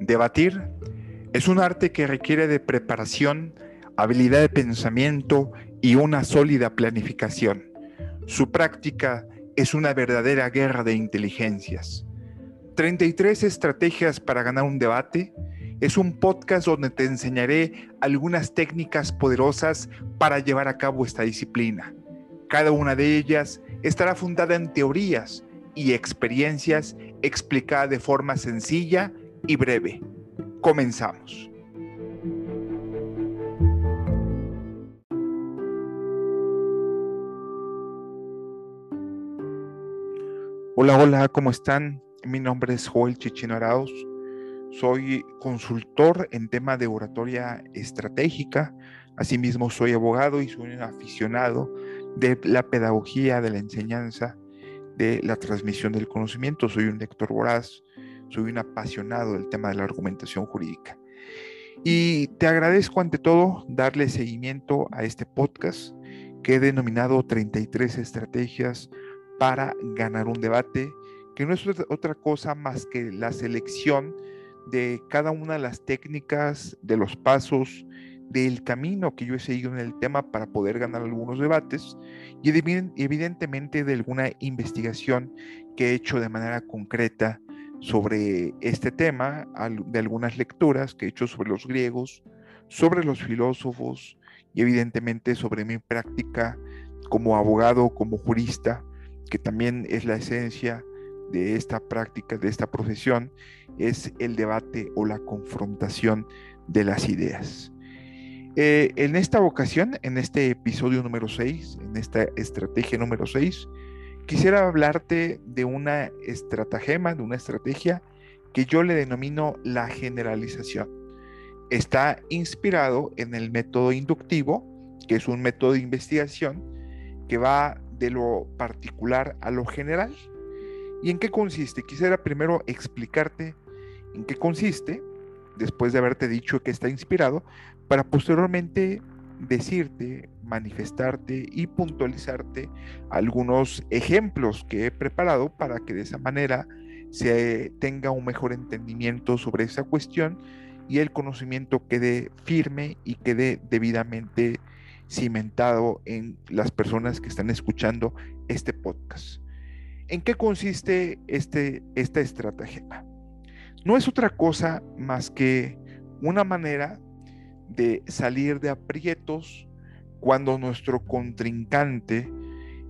Debatir es un arte que requiere de preparación, habilidad de pensamiento y una sólida planificación. Su práctica es una verdadera guerra de inteligencias. 33 estrategias para ganar un debate es un podcast donde te enseñaré algunas técnicas poderosas para llevar a cabo esta disciplina. Cada una de ellas estará fundada en teorías y experiencias explicadas de forma sencilla y breve. Comenzamos. Hola, hola, ¿cómo están? Mi nombre es Joel Chichino Arauz. Soy consultor en tema de oratoria estratégica. Asimismo, soy abogado y soy un aficionado de la pedagogía, de la enseñanza, de la transmisión del conocimiento. Soy un lector voraz, soy un apasionado del tema de la argumentación jurídica. Y te agradezco ante todo darle seguimiento a este podcast que he denominado 33 estrategias para ganar un debate, que no es otra cosa más que la selección de cada una de las técnicas, de los pasos, del camino que yo he seguido en el tema para poder ganar algunos debates y evidentemente de alguna investigación que he hecho de manera concreta sobre este tema, de algunas lecturas que he hecho sobre los griegos, sobre los filósofos y evidentemente sobre mi práctica como abogado, como jurista, que también es la esencia de esta práctica, de esta profesión, es el debate o la confrontación de las ideas. Eh, en esta ocasión, en este episodio número 6, en esta estrategia número 6, quisiera hablarte de una estratagema, de una estrategia que yo le denomino la generalización. Está inspirado en el método inductivo, que es un método de investigación que va de lo particular a lo general. ¿Y en qué consiste? Quisiera primero explicarte en qué consiste, después de haberte dicho que está inspirado, para posteriormente decirte, manifestarte y puntualizarte algunos ejemplos que he preparado para que de esa manera se tenga un mejor entendimiento sobre esa cuestión y el conocimiento quede firme y quede debidamente cimentado en las personas que están escuchando este podcast. ¿En qué consiste este, esta estrategia? No es otra cosa más que una manera de salir de aprietos cuando nuestro contrincante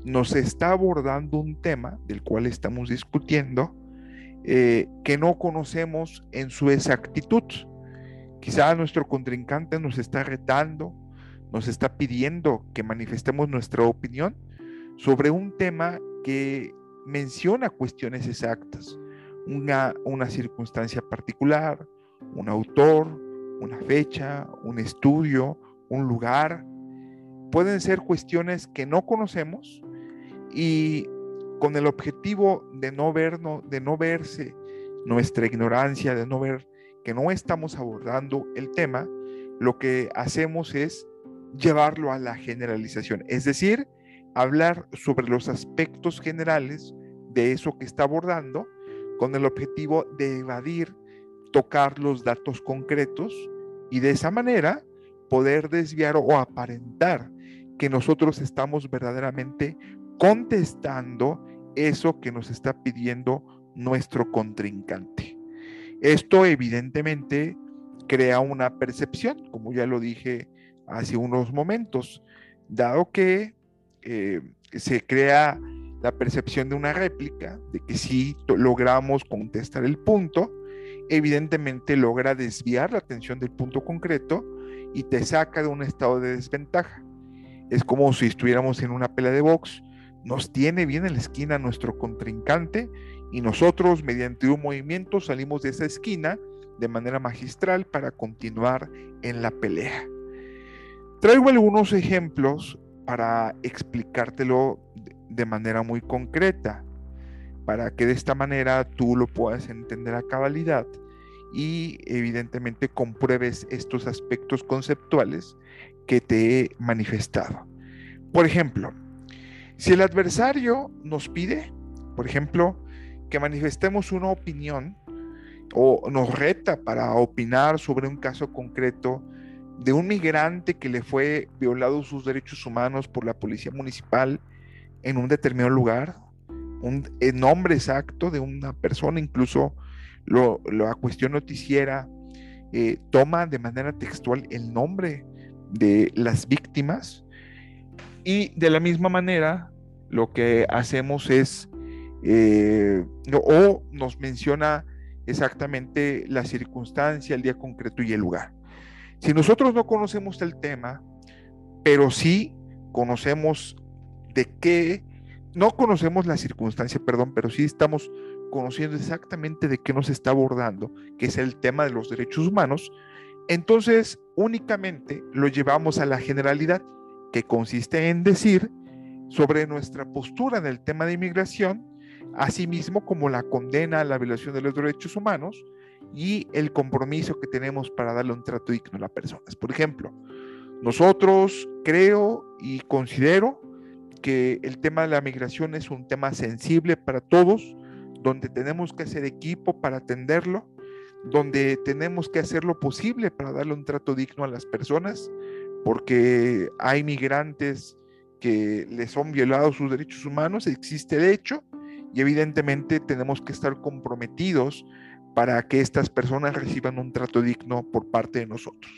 nos está abordando un tema del cual estamos discutiendo eh, que no conocemos en su exactitud. Quizá nuestro contrincante nos está retando, nos está pidiendo que manifestemos nuestra opinión sobre un tema que menciona cuestiones exactas, una, una circunstancia particular, un autor, una fecha, un estudio, un lugar. Pueden ser cuestiones que no conocemos y con el objetivo de no, vernos, de no verse nuestra ignorancia, de no ver que no estamos abordando el tema, lo que hacemos es llevarlo a la generalización, es decir, hablar sobre los aspectos generales de eso que está abordando con el objetivo de evadir tocar los datos concretos y de esa manera poder desviar o aparentar que nosotros estamos verdaderamente contestando eso que nos está pidiendo nuestro contrincante. Esto evidentemente crea una percepción, como ya lo dije hace unos momentos, dado que eh, se crea la percepción de una réplica, de que si logramos contestar el punto, evidentemente logra desviar la atención del punto concreto y te saca de un estado de desventaja. Es como si estuviéramos en una pelea de box, nos tiene bien en la esquina nuestro contrincante y nosotros mediante un movimiento salimos de esa esquina de manera magistral para continuar en la pelea. Traigo algunos ejemplos para explicártelo de manera muy concreta para que de esta manera tú lo puedas entender a cabalidad y evidentemente compruebes estos aspectos conceptuales que te he manifestado. Por ejemplo, si el adversario nos pide, por ejemplo, que manifestemos una opinión o nos reta para opinar sobre un caso concreto de un migrante que le fue violado sus derechos humanos por la policía municipal en un determinado lugar, un nombre exacto de una persona, incluso lo, la cuestión noticiera eh, toma de manera textual el nombre de las víctimas y de la misma manera lo que hacemos es eh, o nos menciona exactamente la circunstancia, el día concreto y el lugar. Si nosotros no conocemos el tema, pero sí conocemos de qué, no conocemos la circunstancia, perdón, pero sí estamos conociendo exactamente de qué nos está abordando, que es el tema de los derechos humanos, entonces únicamente lo llevamos a la generalidad, que consiste en decir sobre nuestra postura en el tema de inmigración, asimismo como la condena a la violación de los derechos humanos y el compromiso que tenemos para darle un trato digno a las personas. Por ejemplo, nosotros creo y considero que el tema de la migración es un tema sensible para todos, donde tenemos que hacer equipo para atenderlo, donde tenemos que hacer lo posible para darle un trato digno a las personas, porque hay migrantes que les son violados sus derechos humanos, existe el hecho, y evidentemente tenemos que estar comprometidos para que estas personas reciban un trato digno por parte de nosotros.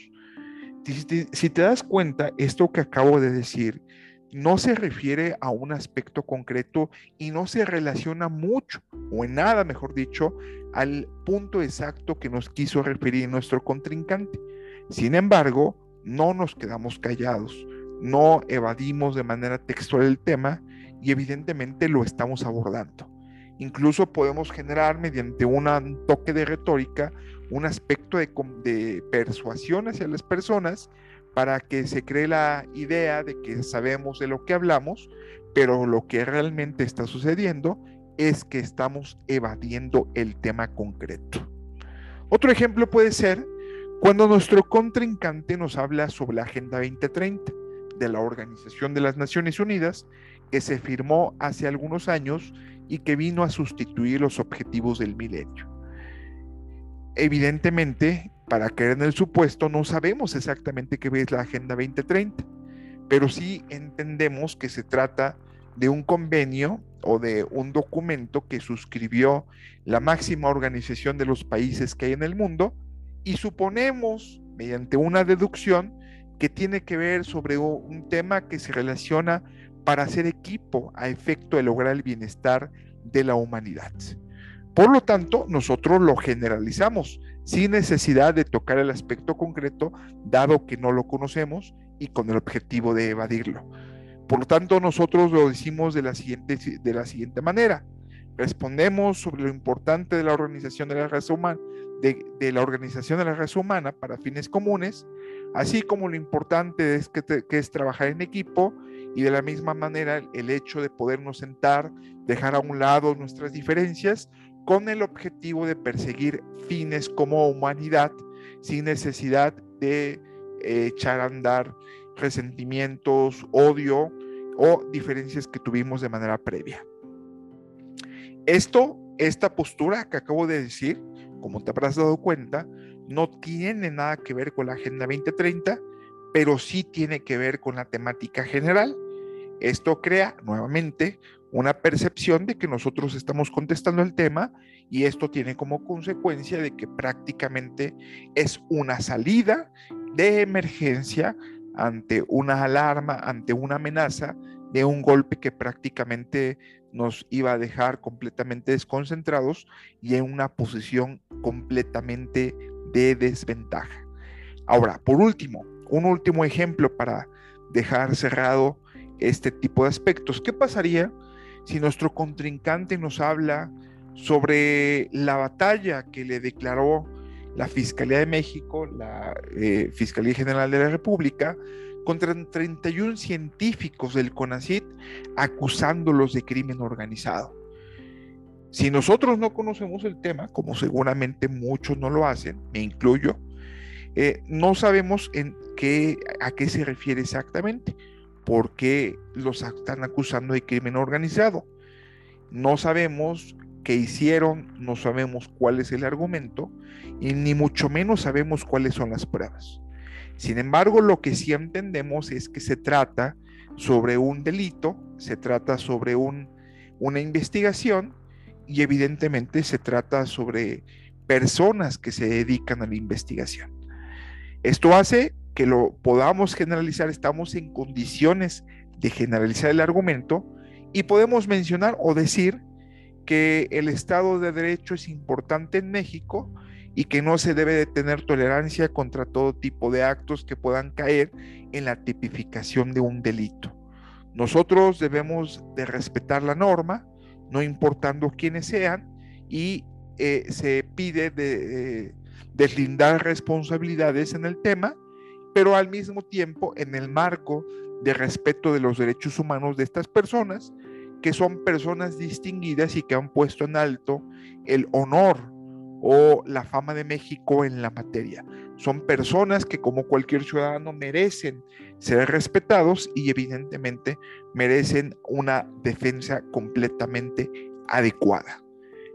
Si te, das cuenta, esto que acabo de decir no se refiere a un aspecto concreto y no se relaciona mucho, o en nada, mejor dicho, al punto exacto que nos quiso referir nuestro contrincante. Sin embargo, no nos quedamos callados, no evadimos de manera textual el tema y evidentemente lo estamos abordando. Incluso podemos generar mediante un toque de retórica un aspecto de, persuasión hacia las personas para que se cree la idea de que sabemos de lo que hablamos, pero lo que realmente está sucediendo es que estamos evadiendo el tema concreto. Otro ejemplo puede ser cuando nuestro contrincante nos habla sobre la Agenda 2030 de la Organización de las Naciones Unidas, que se firmó hace algunos años y que vino a sustituir los objetivos del milenio. Evidentemente, para caer en el supuesto, no sabemos exactamente qué es la Agenda 2030, pero sí entendemos que se trata de un convenio o de un documento que suscribió la máxima organización de los países que hay en el mundo y suponemos, mediante una deducción, que tiene que ver sobre un tema que se relaciona para hacer equipo a efecto de lograr el bienestar de la humanidad. Por lo tanto, nosotros lo generalizamos sin necesidad de tocar el aspecto concreto, dado que no lo conocemos y con el objetivo de evadirlo. Por lo tanto, nosotros lo decimos de la siguiente, de la siguiente manera. Respondemos sobre lo importante de la organización de la raza humana, de, la organización de la raza humana para fines comunes, así como lo importante es que, que es trabajar en equipo y de la misma manera el hecho de podernos sentar, dejar a un lado nuestras diferencias con el objetivo de perseguir fines como humanidad sin necesidad de eh, echar a andar resentimientos, odio o diferencias que tuvimos de manera previa. Esto, esta postura que acabo de decir, como te habrás dado cuenta, no tiene nada que ver con la Agenda 2030, pero sí tiene que ver con la temática general. Esto crea nuevamente una percepción de que nosotros estamos contestando el tema y esto tiene como consecuencia de que prácticamente es una salida de emergencia ante una alarma, ante una amenaza de un golpe que prácticamente nos iba a dejar completamente desconcentrados y en una posición completamente de desventaja. Ahora, por último, un último ejemplo para dejar cerrado este tipo de aspectos. ¿Qué pasaría si nuestro contrincante nos habla sobre la batalla que le declaró la Fiscalía de México, la eh, Fiscalía General de la República, contra 31 científicos del CONACIT acusándolos de crimen organizado. Si nosotros no conocemos el tema, como seguramente muchos no lo hacen, me incluyo, eh, no sabemos en qué, a qué se refiere exactamente por qué los están acusando de crimen organizado. No sabemos que hicieron, no sabemos cuál es el argumento y ni mucho menos sabemos cuáles son las pruebas. Sin embargo, lo que sí entendemos es que se trata sobre un delito, se trata sobre un, una investigación y evidentemente se trata sobre personas que se dedican a la investigación. Esto hace que lo podamos generalizar, estamos en condiciones de generalizar el argumento y podemos mencionar o decir que el Estado de Derecho es importante en México y que no se debe de tener tolerancia contra todo tipo de actos que puedan caer en la tipificación de un delito. Nosotros debemos de respetar la norma, no importando quiénes sean, y eh, se pide de, deslindar responsabilidades en el tema, pero al mismo tiempo en el marco de respeto de los derechos humanos de estas personas, que son personas distinguidas y que han puesto en alto el honor o la fama de México en la materia. Son personas que como cualquier ciudadano merecen ser respetados y evidentemente merecen una defensa completamente adecuada.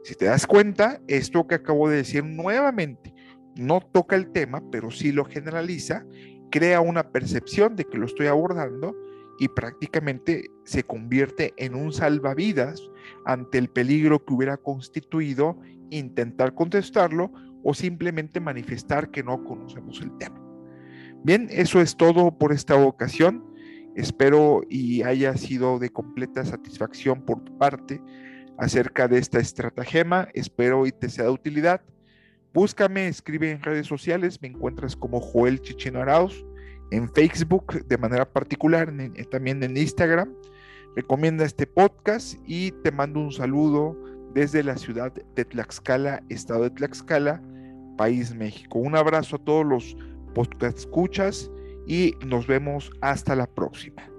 Si te das cuenta, esto que acabo de decir nuevamente no toca el tema, pero sí lo generaliza, crea una percepción de que lo estoy abordando y prácticamente se convierte en un salvavidas ante el peligro que hubiera constituido intentar contestarlo o simplemente manifestar que no conocemos el tema. Bien, eso es todo por esta ocasión. Espero y haya sido de completa satisfacción por tu parte acerca de esta estratagema. Espero y te sea de utilidad. Búscame, escribe en redes sociales, me encuentras como Joel Chichino Arauz, en Facebook de manera particular, también en Instagram. Recomienda este podcast y te mando un saludo desde la ciudad de Tlaxcala, estado de Tlaxcala, país México. Un abrazo a todos los podcast escuchas y nos vemos hasta la próxima.